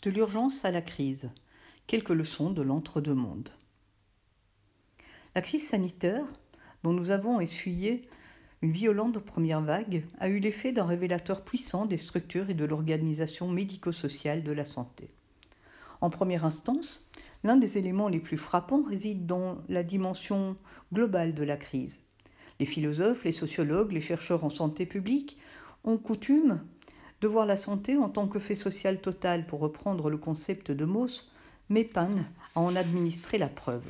De l'urgence à la crise. Quelques leçons de l'entre-deux-mondes. La crise sanitaire, dont nous avons essuyé une violente première vague, a eu l'effet d'un révélateur puissant des structures et de l'organisation médico-sociale de la santé. En première instance, l'un des éléments les plus frappants réside dans la dimension globale de la crise. Les philosophes, les sociologues, les chercheurs en santé publique ont coutume de voir la santé en tant que fait social total, pour reprendre le concept de Mauss, m'épanne à en administrer la preuve.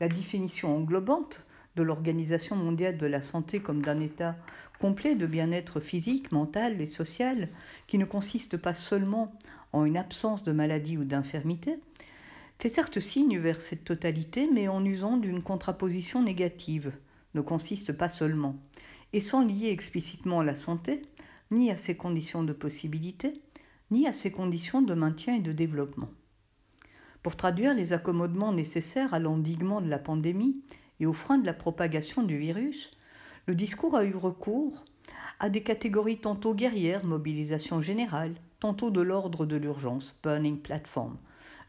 La définition englobante de l'Organisation mondiale de la santé comme d'un état complet de bien-être physique, mental et social, qui ne consiste pas seulement en une absence de maladie ou d'infirmité, fait certes signe vers cette totalité, mais en usant d'une contraposition négative, ne consiste pas seulement, et sans lier explicitement la santé, ni à ses conditions de possibilité, ni à ses conditions de maintien et de développement. Pour traduire les accommodements nécessaires à l'endiguement de la pandémie et au frein de la propagation du virus, le discours a eu recours à des catégories tantôt guerrières, mobilisation générale, tantôt de l'ordre de l'urgence, burning platform,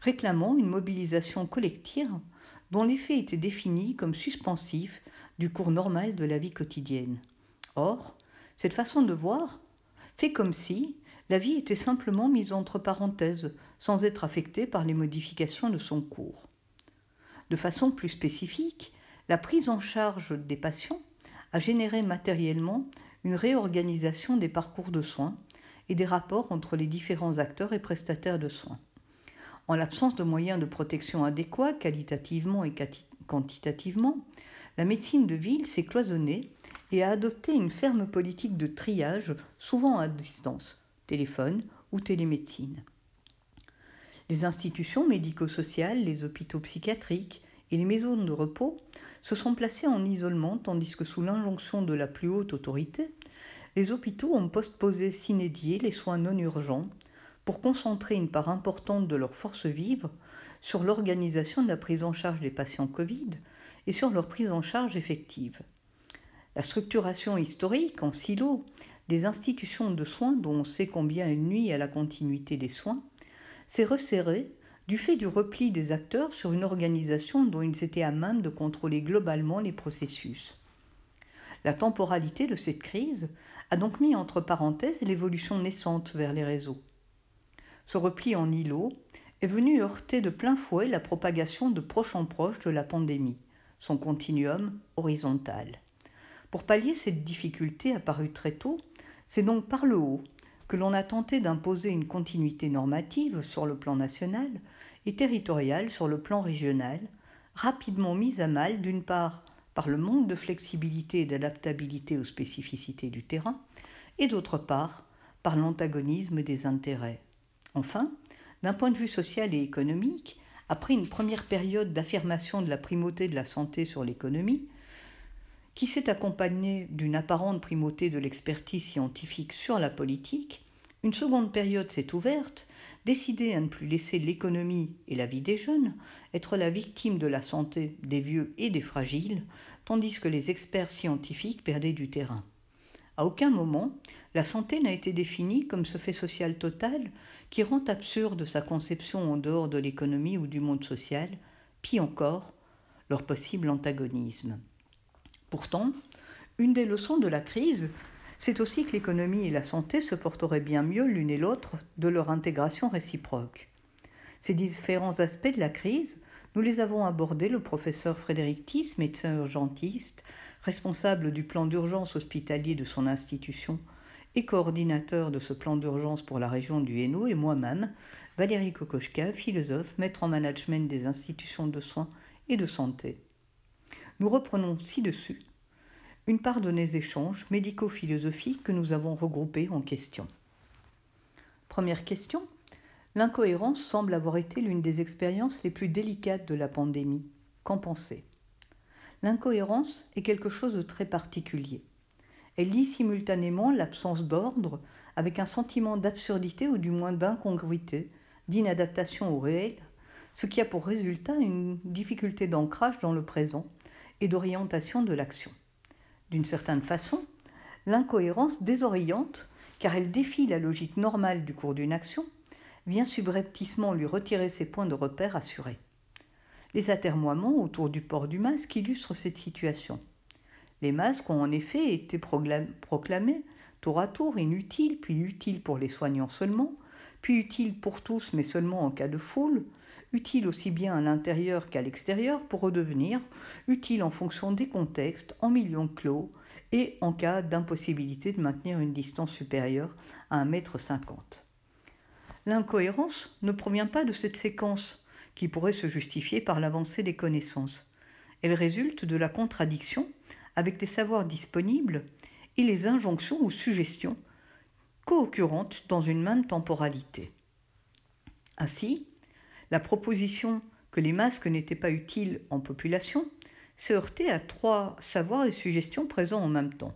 réclamant une mobilisation collective dont l'effet était défini comme suspensif du cours normal de la vie quotidienne. Or, cette façon de voir fait comme si la vie était simplement mise entre parenthèses, sans être affectée par les modifications de son cours. De façon plus spécifique, la prise en charge des patients a généré matériellement une réorganisation des parcours de soins et des rapports entre les différents acteurs et prestataires de soins. En l'absence de moyens de protection adéquats qualitativement et quantitativement, la médecine de ville s'est cloisonnée et a adopté une ferme politique de triage, souvent à distance, téléphone ou télémédecine. Les institutions médico-sociales, les hôpitaux psychiatriques et les maisons de repos se sont placés en isolement tandis que sous l'injonction de la plus haute autorité, les hôpitaux ont postposé s'inédier les soins non urgents pour concentrer une part importante de leurs forces vives sur l'organisation de la prise en charge des patients Covid et sur leur prise en charge effective. La structuration historique en silo des institutions de soins dont on sait combien elles nuit à la continuité des soins s'est resserrée du fait du repli des acteurs sur une organisation dont ils étaient à même de contrôler globalement les processus. La temporalité de cette crise a donc mis entre parenthèses l'évolution naissante vers les réseaux. Ce repli en îlot est venu heurter de plein fouet la propagation de proche en proche de la pandémie, son continuum horizontal. Pour pallier cette difficulté apparue très tôt, c'est donc par le haut que l'on a tenté d'imposer une continuité normative sur le plan national et territorial sur le plan régional, rapidement mise à mal d'une part par le manque de flexibilité et d'adaptabilité aux spécificités du terrain, et d'autre part par l'antagonisme des intérêts. Enfin, d'un point de vue social et économique, après une première période d'affirmation de la primauté de la santé sur l'économie, qui s'est accompagné d'une apparente primauté de l'expertise scientifique sur la politique, une seconde période s'est ouverte, décidée à ne plus laisser l'économie et la vie des jeunes être la victime de la santé des vieux et des fragiles, tandis que les experts scientifiques perdaient du terrain. À aucun moment, la santé n'a été définie comme ce fait social total qui rend absurde sa conception en dehors de l'économie ou du monde social, puis encore leur possible antagonisme. Pourtant, une des leçons de la crise, c'est aussi que l'économie et la santé se porteraient bien mieux l'une et l'autre de leur intégration réciproque. Ces différents aspects de la crise, nous les avons abordés le professeur Frédéric Tiss, médecin urgentiste, responsable du plan d'urgence hospitalier de son institution et coordinateur de ce plan d'urgence pour la région du Hainaut, et moi-même, Valérie Kokoschka, philosophe, maître en management des institutions de soins et de santé. Nous reprenons ci-dessus une part de nos échanges médico-philosophiques que nous avons regroupés en questions. Première question. L'incohérence semble avoir été l'une des expériences les plus délicates de la pandémie. Qu'en pensez L'incohérence est quelque chose de très particulier. Elle lie simultanément l'absence d'ordre avec un sentiment d'absurdité ou du moins d'incongruité, d'inadaptation au réel, ce qui a pour résultat une difficulté d'ancrage dans le présent d'orientation de l'action. D'une certaine façon, l'incohérence désoriente car elle défie la logique normale du cours d'une action, vient subrepticement lui retirer ses points de repère assurés. Les atermoiements autour du port du masque illustrent cette situation. Les masques ont en effet été proclamés tour à tour inutiles, puis utiles pour les soignants seulement, puis utiles pour tous mais seulement en cas de foule, utiles aussi bien à l'intérieur qu'à l'extérieur pour redevenir utiles en fonction des contextes, en millions clos et en cas d'impossibilité de maintenir une distance supérieure à 1 mètre. L'incohérence ne provient pas de cette séquence qui pourrait se justifier par l'avancée des connaissances. Elle résulte de la contradiction avec les savoirs disponibles et les injonctions ou suggestions co-occurrentes dans une même temporalité. Ainsi, la proposition que les masques n'étaient pas utiles en population s'est heurtée à trois savoirs et suggestions présents en même temps.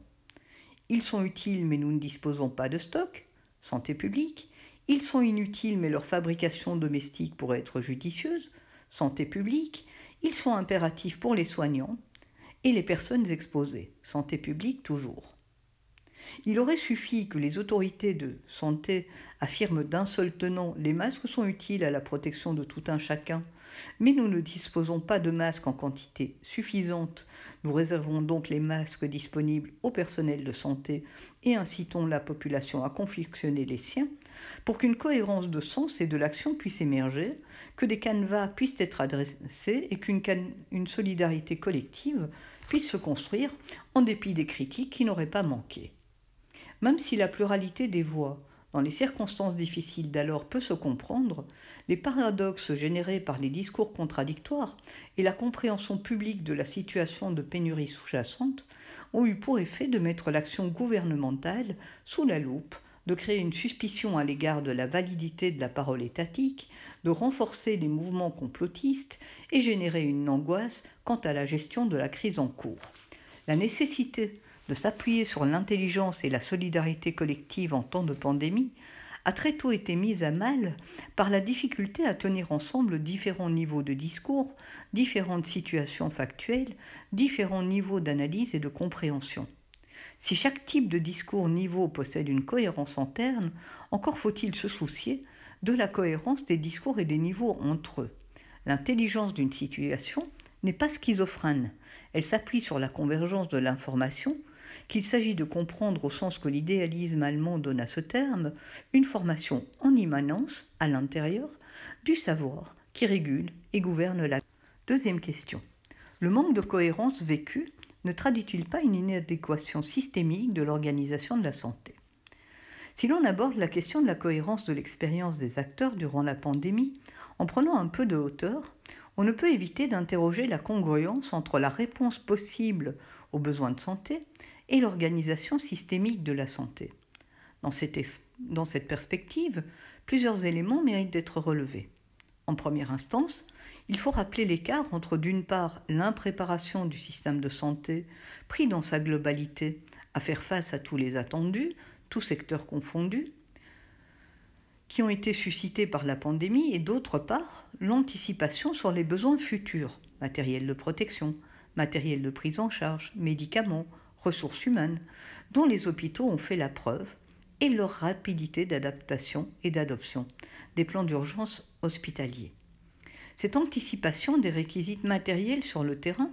Ils sont utiles mais nous ne disposons pas de stock, santé publique. Ils sont inutiles mais leur fabrication domestique pourrait être judicieuse, santé publique. Ils sont impératifs pour les soignants et les personnes exposées, santé publique toujours. Il aurait suffi que les autorités de santé affirment d'un seul tenant les masques sont utiles à la protection de tout un chacun, mais nous ne disposons pas de masques en quantité suffisante. Nous réservons donc les masques disponibles au personnel de santé et incitons la population à confectionner les siens pour qu'une cohérence de sens et de l'action puisse émerger, que des canevas puissent être adressés et qu'une solidarité collective puisse se construire en dépit des critiques qui n'auraient pas manqué. Même si la pluralité des voix dans les circonstances difficiles d'alors peut se comprendre, les paradoxes générés par les discours contradictoires et la compréhension publique de la situation de pénurie sous-jacente ont eu pour effet de mettre l'action gouvernementale sous la loupe, de créer une suspicion à l'égard de la validité de la parole étatique, de renforcer les mouvements complotistes et générer une angoisse quant à la gestion de la crise en cours. La nécessité de s'appuyer sur l'intelligence et la solidarité collective en temps de pandémie a très tôt été mise à mal par la difficulté à tenir ensemble différents niveaux de discours, différentes situations factuelles, différents niveaux d'analyse et de compréhension. Si chaque type de discours niveau possède une cohérence interne, encore faut-il se soucier de la cohérence des discours et des niveaux entre eux. L'intelligence d'une situation n'est pas schizophrène, elle s'appuie sur la convergence de l'information, qu'il s'agit de comprendre au sens que l'idéalisme allemand donne à ce terme une formation en immanence, à l'intérieur, du savoir qui régule et gouverne la. Deuxième question. Le manque de cohérence vécu ne traduit-il pas une inadéquation systémique de l'organisation de la santé? Si l'on aborde la question de la cohérence de l'expérience des acteurs durant la pandémie, en prenant un peu de hauteur, on ne peut éviter d'interroger la congruence entre la réponse possible aux besoins de santé et l'organisation systémique de la santé. Dans cette, perspective, plusieurs éléments méritent d'être relevés. En première instance, il faut rappeler l'écart entre d'une part l'impréparation du système de santé pris dans sa globalité à faire face à tous les attendus, tous secteurs confondus, qui ont été suscités par la pandémie, et d'autre part l'anticipation sur les besoins futurs, matériel de protection, matériel de prise en charge, médicaments, ressources humaines, dont les hôpitaux ont fait la preuve, et leur rapidité d'adaptation et d'adoption des plans d'urgence hospitaliers. Cette anticipation des réquisites matériels sur le terrain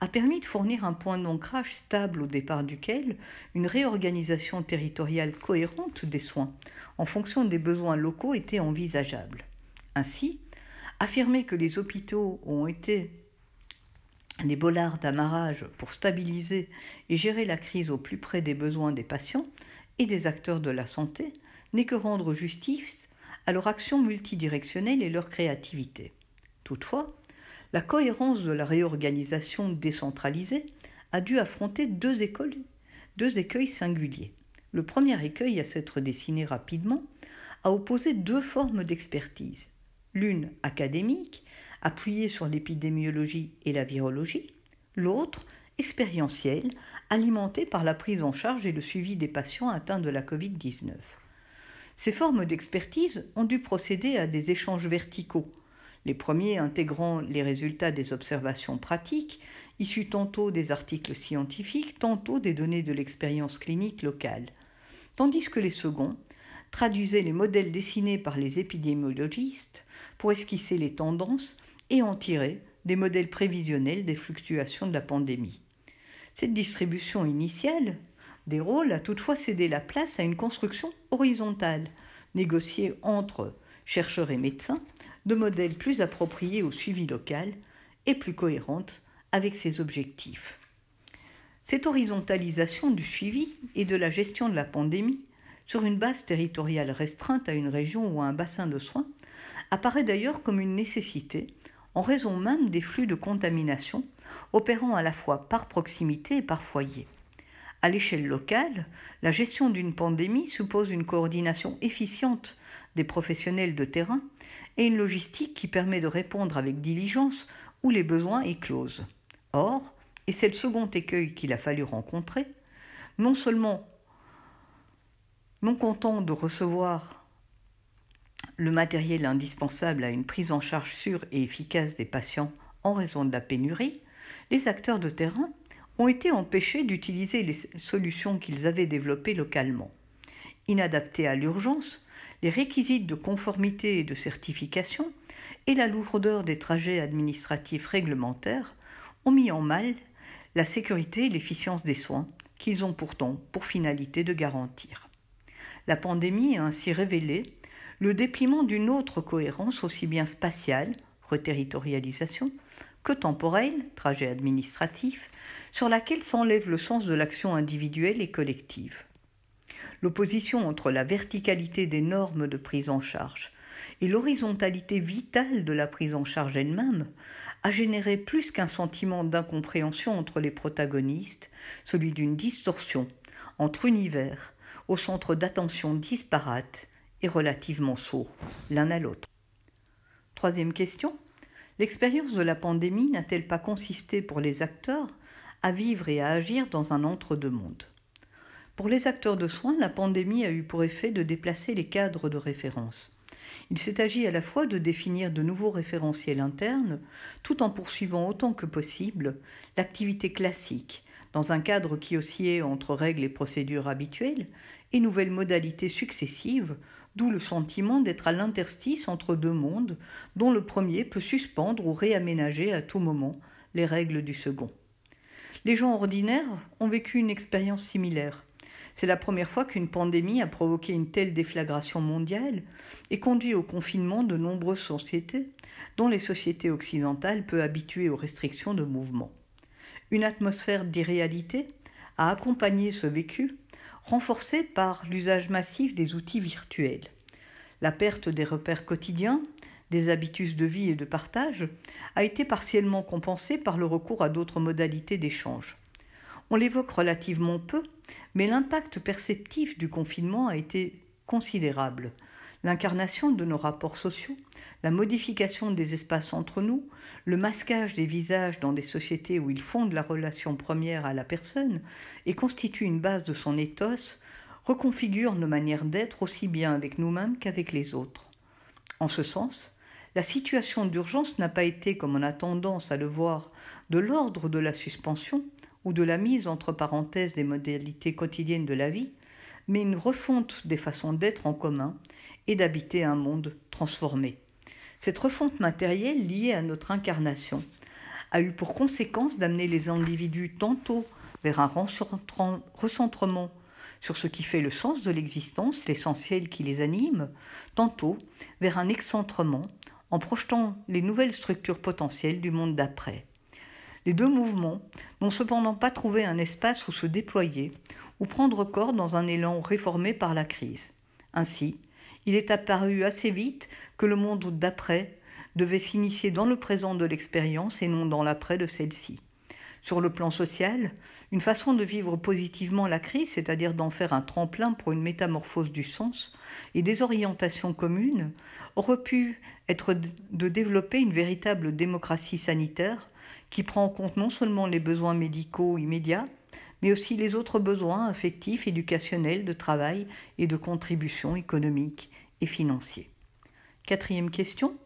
a permis de fournir un point d'ancrage stable au départ duquel une réorganisation territoriale cohérente des soins en fonction des besoins locaux était envisageable. Ainsi, affirmer que les hôpitaux ont été les bollards d'amarrage pour stabiliser et gérer la crise au plus près des besoins des patients et des acteurs de la santé n'est que rendre justice à leur action multidirectionnelle et leur créativité. Toutefois, la cohérence de la réorganisation décentralisée a dû affronter deux, écoles, deux écueils singuliers. Le premier écueil à s'être dessiné rapidement a opposé deux formes d'expertise, l'une académique appuyée sur l'épidémiologie et la virologie, l'autre expérientielle, alimentée par la prise en charge et le suivi des patients atteints de la Covid-19. Ces formes d'expertise ont dû procéder à des échanges verticaux, les premiers intégrant les résultats des observations pratiques, issus tantôt des articles scientifiques, tantôt des données de l'expérience clinique locale, tandis que les seconds traduisait les modèles dessinés par les épidémiologistes pour esquisser les tendances et en tirer des modèles prévisionnels des fluctuations de la pandémie. Cette distribution initiale des rôles a toutefois cédé la place à une construction horizontale, négociée entre chercheurs et médecins, de modèles plus appropriés au suivi local et plus cohérentes avec ses objectifs. Cette horizontalisation du suivi et de la gestion de la pandémie sur une base territoriale restreinte à une région ou à un bassin de soins apparaît d'ailleurs comme une nécessité en raison même des flux de contamination opérant à la fois par proximité et par foyer. À l'échelle locale, la gestion d'une pandémie suppose une coordination efficiente des professionnels de terrain et une logistique qui permet de répondre avec diligence où les besoins éclosent. Or, et c'est le second écueil qu'il a fallu rencontrer, non seulement non content de recevoir le matériel indispensable à une prise en charge sûre et efficace des patients en raison de la pénurie, les acteurs de terrain ont été empêchés d'utiliser les solutions qu'ils avaient développées localement. Inadaptés à l'urgence, les réquisites de conformité et de certification et la lourdeur des trajets administratifs réglementaires ont mis en mal la sécurité et l'efficience des soins qu'ils ont pourtant pour finalité de garantir. La pandémie a ainsi révélé le dépliement d'une autre cohérence aussi bien spatiale, reterritorialisation, que temporelle, trajet administratif, sur laquelle s'enlève le sens de l'action individuelle et collective. L'opposition entre la verticalité des normes de prise en charge et l'horizontalité vitale de la prise en charge elle-même a généré plus qu'un sentiment d'incompréhension entre les protagonistes, celui d'une distorsion entre univers au centre d'attention disparates relativement sourds l'un à l'autre. Troisième question. L'expérience de la pandémie n'a-t-elle pas consisté pour les acteurs à vivre et à agir dans un entre-deux-mondes? Pour les acteurs de soins, la pandémie a eu pour effet de déplacer les cadres de référence. Il s'est agi à la fois de définir de nouveaux référentiels internes, tout en poursuivant autant que possible l'activité classique, dans un cadre qui oscillait entre règles et procédures habituelles et nouvelles modalités successives, d'où le sentiment d'être à l'interstice entre deux mondes, dont le premier peut suspendre ou réaménager à tout moment les règles du second. Les gens ordinaires ont vécu une expérience similaire. C'est la première fois qu'une pandémie a provoqué une telle déflagration mondiale et conduit au confinement de nombreuses sociétés, dont les sociétés occidentales peu habituées aux restrictions de mouvement. Une atmosphère d'irréalité a accompagné ce vécu, renforcée par l'usage massif des outils virtuels. La perte des repères quotidiens, des habitudes de vie et de partage a été partiellement compensée par le recours à d'autres modalités d'échange. On l'évoque relativement peu, mais l'impact perceptif du confinement a été considérable. L'incarnation de nos rapports sociaux, la modification des espaces entre nous, le masquage des visages dans des sociétés où ils fondent la relation première à la personne et constituent une base de son éthos, reconfigurent nos manières d'être aussi bien avec nous-mêmes qu'avec les autres. En ce sens, la situation d'urgence n'a pas été, comme on a tendance à le voir, de l'ordre de la suspension, ou de la mise entre parenthèses des modalités quotidiennes de la vie, mais une refonte des façons d'être en commun et d'habiter un monde transformé. Cette refonte matérielle liée à notre incarnation a eu pour conséquence d'amener les individus tantôt vers un recentrement sur ce qui fait le sens de l'existence, l'essentiel qui les anime, tantôt vers un excentrement en projetant les nouvelles structures potentielles du monde d'après. Les deux mouvements n'ont cependant pas trouvé un espace où se déployer ou prendre corps dans un élan réformé par la crise. Ainsi, il est apparu assez vite que le monde d'après devait s'initier dans le présent de l'expérience et non dans l'après de celle-ci. Sur le plan social, une façon de vivre positivement la crise, c'est-à-dire d'en faire un tremplin pour une métamorphose du sens et des orientations communes, aurait pu être de développer une véritable démocratie sanitaire qui prend en compte non seulement les besoins médicaux immédiats, mais aussi les autres besoins affectifs, éducationnels, de travail et de contribution économique et financiers. Quatrième question.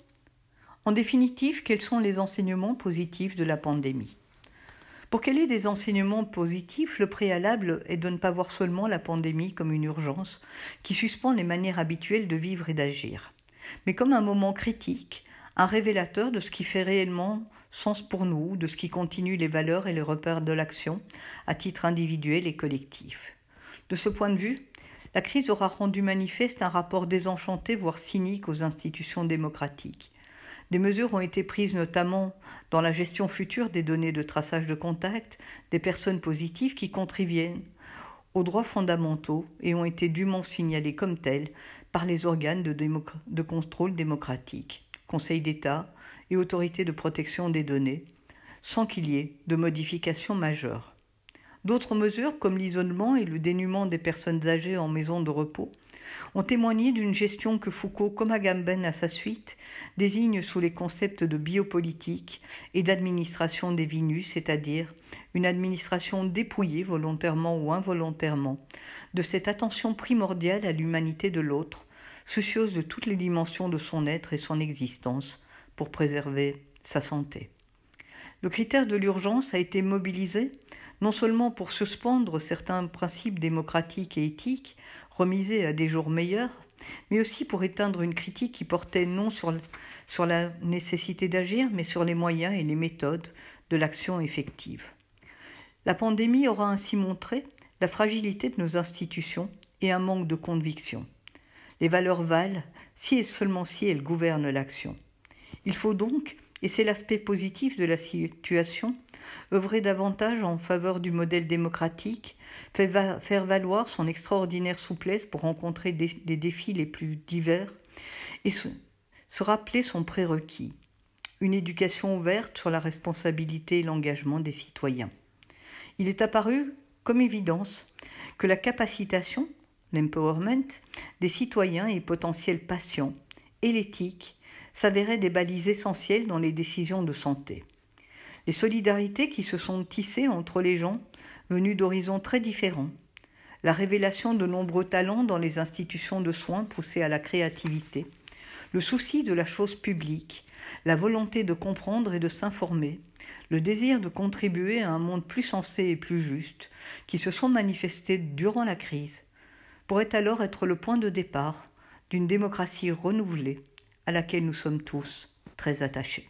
En définitive, quels sont les enseignements positifs de la pandémie? Pour qu'elle ait des enseignements positifs, le préalable est de ne pas voir seulement la pandémie comme une urgence qui suspend les manières habituelles de vivre et d'agir, mais comme un moment critique, un révélateur de ce qui fait réellement sens pour nous, de ce qui continue les valeurs et les repères de l'action à titre individuel et collectif? De ce point de vue, la crise aura rendu manifeste un rapport désenchanté, voire cynique aux institutions démocratiques. Des mesures ont été prises notamment dans la gestion future des données de traçage de contact des personnes positives qui contribuent aux droits fondamentaux et ont été dûment signalées comme telles par les organes de, de contrôle démocratique, Conseil d'État et Autorité de protection des données, sans qu'il y ait de modifications majeures. D'autres mesures, comme l'isolement et le dénuement des personnes âgées en maison de repos, ont témoigné d'une gestion que Foucault, comme Agamben à sa suite, désigne sous les concepts de biopolitique et d'administration des vinus, c'est-à-dire une administration dépouillée volontairement ou involontairement de cette attention primordiale à l'humanité de l'autre, soucieuse de toutes les dimensions de son être et son existence pour préserver sa santé. Le critère de l'urgence a été mobilisé non seulement pour suspendre certains principes démocratiques et éthiques, remisés à des jours meilleurs, mais aussi pour éteindre une critique qui portait non sur, sur la nécessité d'agir, mais sur les moyens et les méthodes de l'action effective. La pandémie aura ainsi montré la fragilité de nos institutions et un manque de conviction. Les valeurs valent si et seulement si elles gouvernent l'action. Il faut donc, et c'est l'aspect positif de la situation, œuvrer davantage en faveur du modèle démocratique, faire valoir son extraordinaire souplesse pour rencontrer les défis les plus divers et se, rappeler son prérequis, une éducation ouverte sur la responsabilité et l'engagement des citoyens. Il est apparu comme évidence que la capacitation, l'empowerment, des citoyens et potentiels patients et l'éthique s'avéraient des balises essentielles dans les décisions de santé. Les solidarités qui se sont tissées entre les gens venus d'horizons très différents, la révélation de nombreux talents dans les institutions de soins poussées à la créativité, le souci de la chose publique, la volonté de comprendre et de s'informer, le désir de contribuer à un monde plus sensé et plus juste, qui se sont manifestés durant la crise, pourraient alors être le point de départ d'une démocratie renouvelée à laquelle nous sommes tous très attachés.